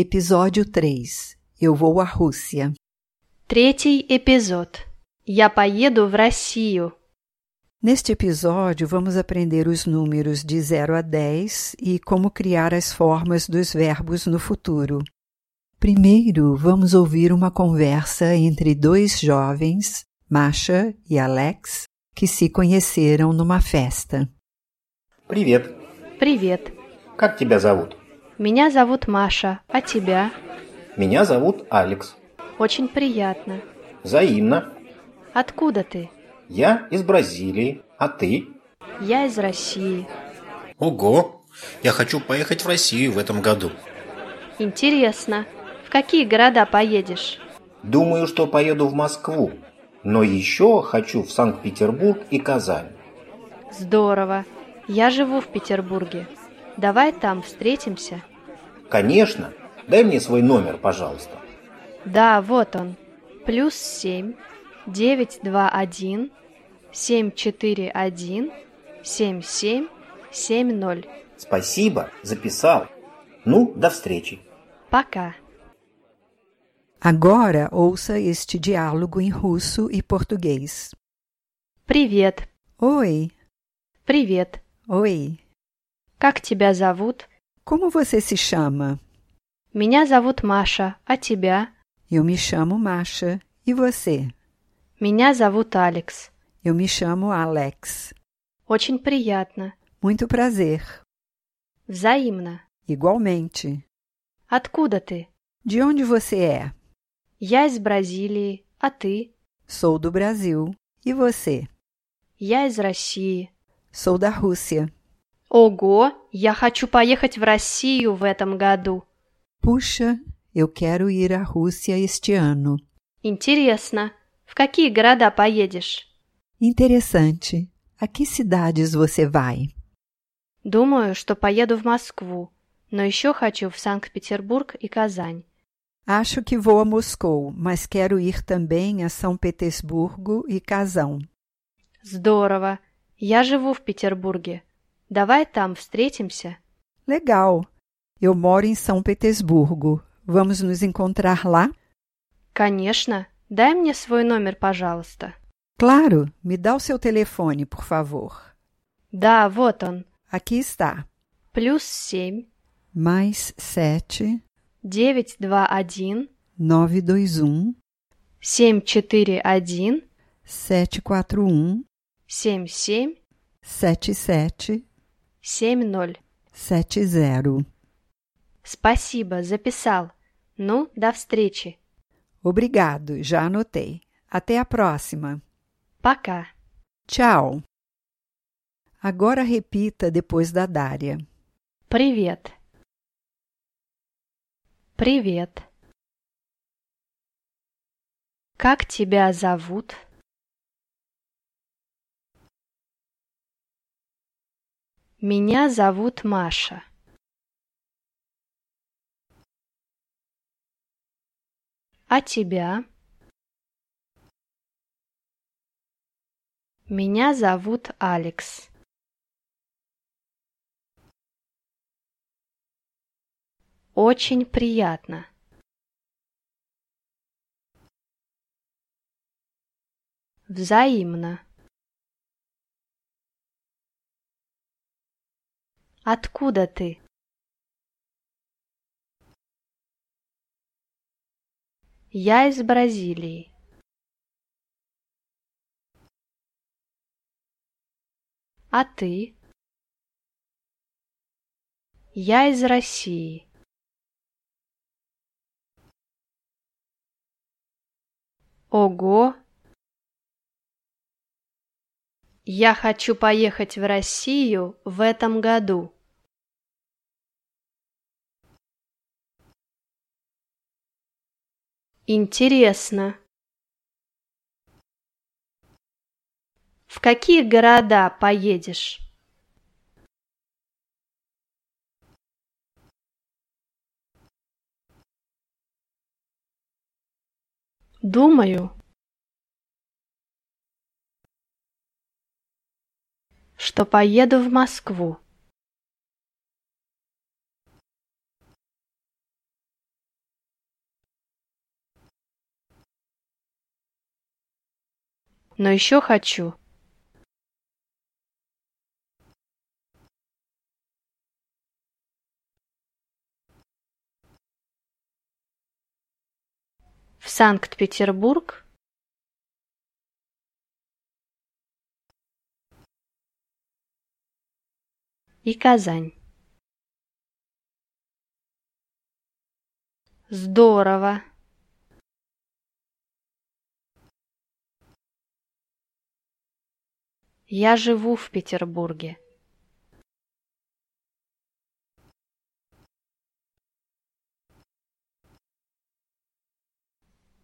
Episódio 3 Eu vou à Rússia. Третий эпизод. Я поеду в Россию. Neste episódio, vamos aprender os números de 0 a 10 e como criar as formas dos verbos no futuro. Primeiro, vamos ouvir uma conversa entre dois jovens, Masha e Alex, que se conheceram numa festa. Привет. Привет. Как тебя зовут? Меня зовут Маша, а тебя? Меня зовут Алекс. Очень приятно. Взаимно. Откуда ты? Я из Бразилии. А ты? Я из России. Ого! Я хочу поехать в Россию в этом году. Интересно. В какие города поедешь? Думаю, что поеду в Москву. Но еще хочу в Санкт-Петербург и Казань. Здорово. Я живу в Петербурге. Давай там встретимся. Конечно. Дай мне свой номер, пожалуйста. Да, вот он. Плюс семь, девять, два, один, семь, четыре, один, семь, семь, семь, ноль. Спасибо, записал. Ну, до встречи. Пока. Agora, ouça este diálogo em russo e português. Привет. Oi, Привет. oi. Как тебя зовут? Como você se chama? Меня зовут Маша, а тебя? Eu me chamo Masha. E você? Меня зовут Алекс. Eu me chamo Alex. Очень приятно. Muito prazer. Взаимно. Igualmente. Откуда ты? De onde você é? Я из Бразилии, а ты? Sou do Brasil. E você? Я из России. Sou da Rússia. Ого, я хочу поехать в Россию в этом году. Puxa, eu quero ir à Rússia este ano. Интересно. В какие города поедешь? Interessante. A que cidades você vai? Думаю, что поеду в Москву, но еще хочу в Санкт-Петербург и Казань. Acho que vou a Moscou, mas quero ir também a São Petersburgo e Kazão. Здорово. Я живу в Петербурге. Давай там встретимся. Legal. Eu moro em São Petersburgo. Vamos nos encontrar lá? Конечно. Дай мне свой номер, пожалуйста. Claro. Me dá o seu telefone, por favor. Да, вот он. Aqui está. Плюс семь, Mais sete девять, два, один, nove dois um семь, четыре, один, sete quatro um семь, семь, sete sete семь, ноль. sete zero. Спасибо, записал. Ну, до встречи. Obrigado. Já anotei. Até a próxima. Пока. Tchau. Agora repita depois da Dária. Привет. Привет. Как тебя зовут? Меня зовут Маша. А тебя? Меня зовут Алекс. Очень приятно. Взаимно. Откуда ты? Я из Бразилии. А ты? Я из России. Ого! Я хочу поехать в Россию в этом году. Интересно. В какие города поедешь? Думаю, что поеду в Москву. Но еще хочу. В Санкт-Петербург и Казань. Здорово! Я живу в Петербурге.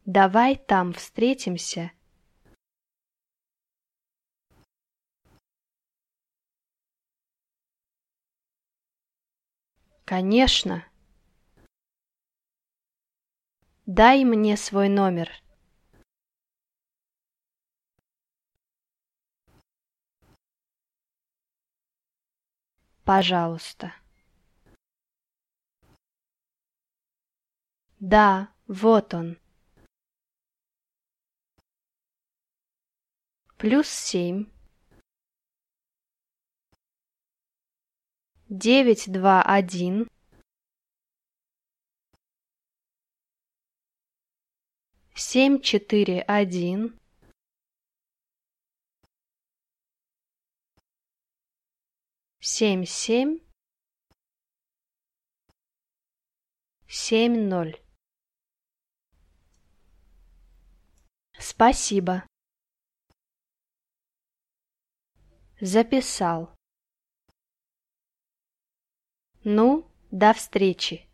Давай там встретимся. Конечно. Дай мне свой номер. Пожалуйста. Да, вот он. Плюс семь. Девять, два, один. Семь, четыре, один. Семь семь семь ноль. Спасибо. Записал. Ну, до встречи.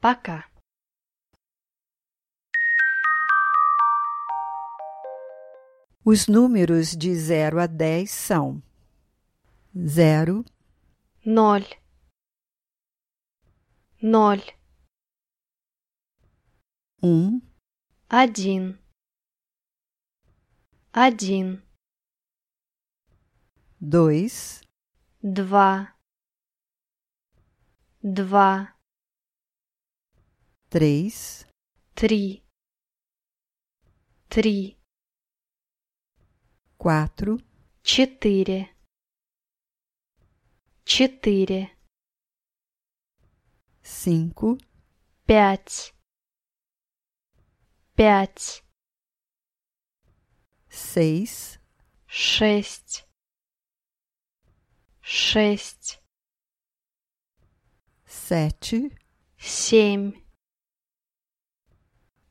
Пока. Os números de 0 a 10 são 0, ноль, ноль, 1, один, один, 2, два, два, 3, три, три, quatro, четыре, четыре, cinco, пять, пять, seis, шесть, шесть, sete, семь,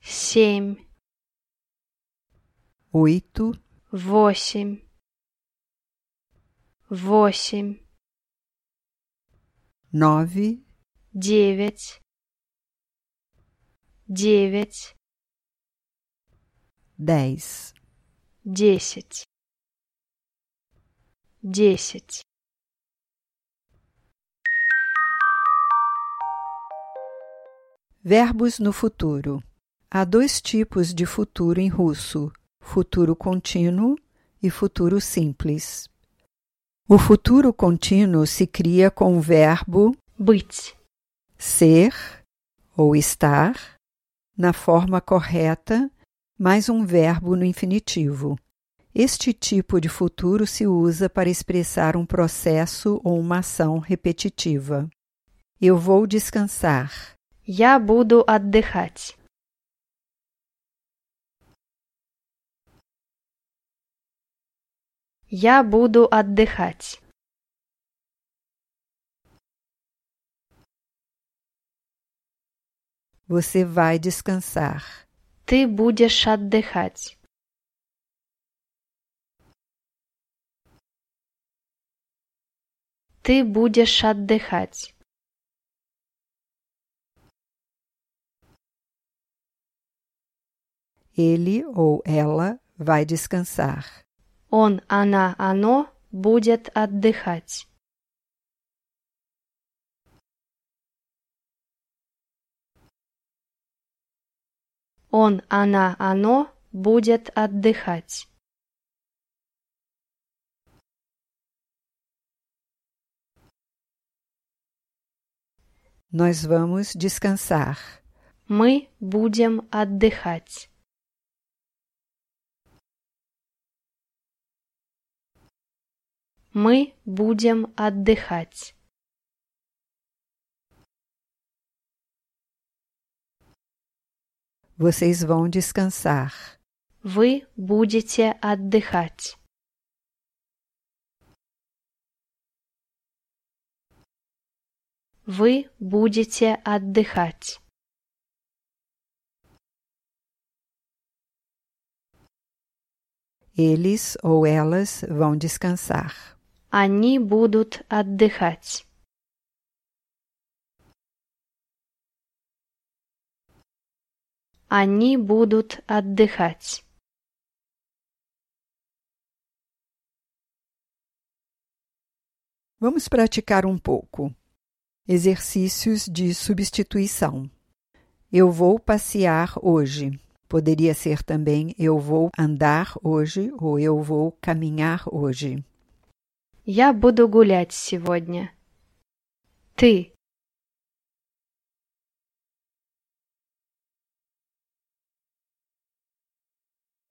семь, oito, восемь, восемь, nove, девять, девять, dez, десять, десять. Verbos no futuro. Há dois tipos de futuro em russo: futuro contínuo e futuro simples. O futuro contínuo se cria com o verbo Быть. ser ou estar na forma correta, mais um verbo no infinitivo. Este tipo de futuro se usa para expressar um processo ou uma ação repetitiva. Eu vou descansar. Я буду отдыхать. Я буду отдыхать. Você vai descansar. Ты будешь отдыхать. Ты будешь отдыхать. Ele ou ela vai descansar. Он, она, оно будет отдыхать. Он, она, оно будет отдыхать. Nós vamos descansar. Мы будем отдыхать. Мы будем отдыхать. Vocês vão descansar. Вы будете отдыхать. Вы будете отдыхать. Eles ou elas vão descansar. Они будут отдыхать. Они будут отдыхать. Vamos praticar um pouco. Exercícios de substituição. Eu vou passear hoje. Poderia ser também eu vou andar hoje ou eu vou caminhar hoje. Я буду гулять сегодня. Ты.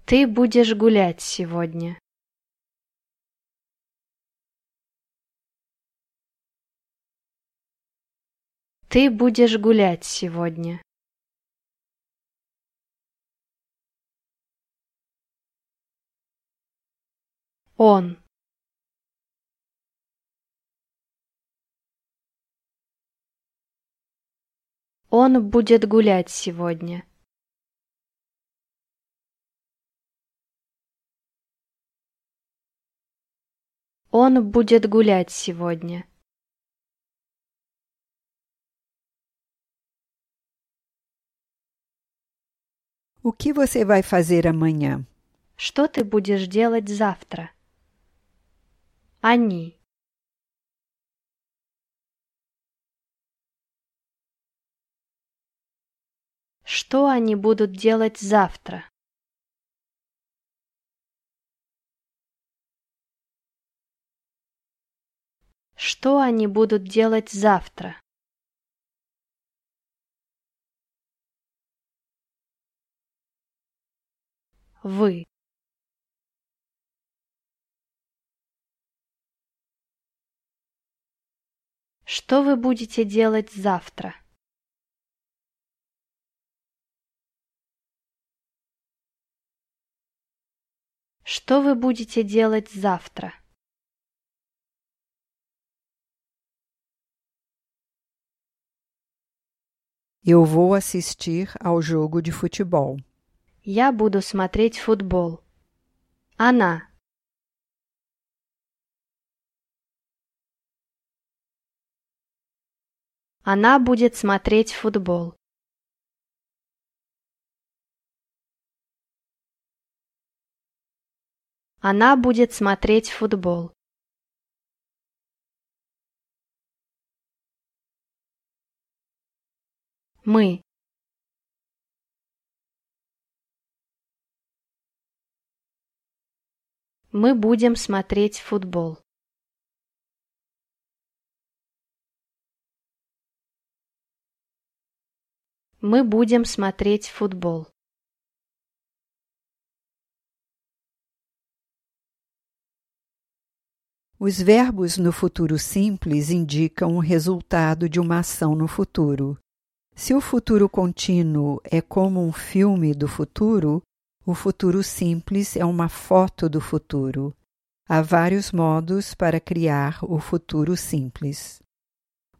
Ты будешь гулять сегодня. Ты будешь гулять сегодня. Он. Он будет гулять сегодня. Он будет гулять сегодня. O que você vai fazer amanhã? Что ты будешь делать завтра? Они. Что они будут делать завтра? Что они будут делать завтра? Вы. Что вы будете делать завтра? Что вы будете делать завтра? Eu vou assistir ao jogo de futebol. Я буду смотреть футбол. Она. Она будет смотреть футбол. Она будет смотреть футбол. Мы. Мы будем смотреть футбол. Мы будем смотреть футбол. Os verbos no futuro simples indicam o resultado de uma ação no futuro. Se o futuro contínuo é como um filme do futuro, o futuro simples é uma foto do futuro. Há vários modos para criar o futuro simples.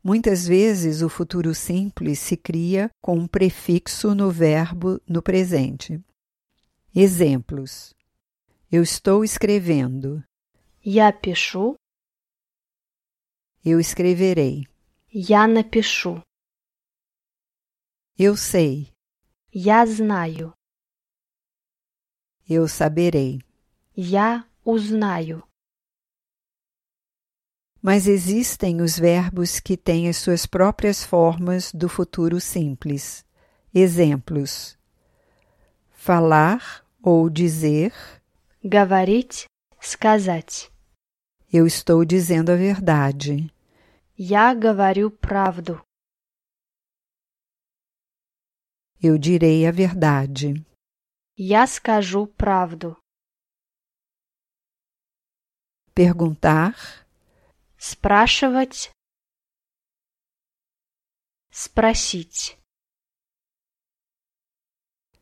Muitas vezes o futuro simples se cria com um prefixo no verbo no presente. Exemplos: Eu estou escrevendo. Я пишу. Eu escreverei. Я напишу. Eu sei. Я знаю. Eu saberei. Я узнаю. Mas existem os verbos que têm as suas próprias formas do futuro simples. Exemplos: falar ou dizer. Говорить, сказать. Eu estou dizendo a verdade. Я говорю правду. Eu direi a verdade. Я скажу правду. perguntar, спрашивать, спросить,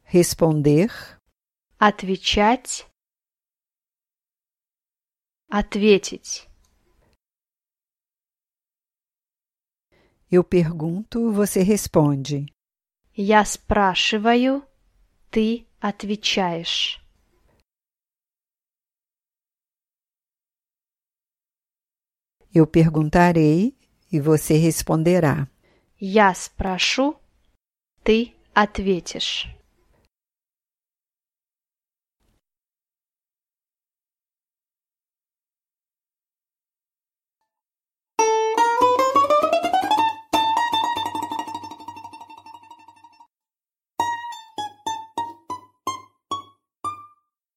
responder, отвечать, Ответить. eu pergunto, você responde. Я спрашиваю, ты отвечаешь. Eu perguntarei e você responderá. Я спрошу, ты ответишь.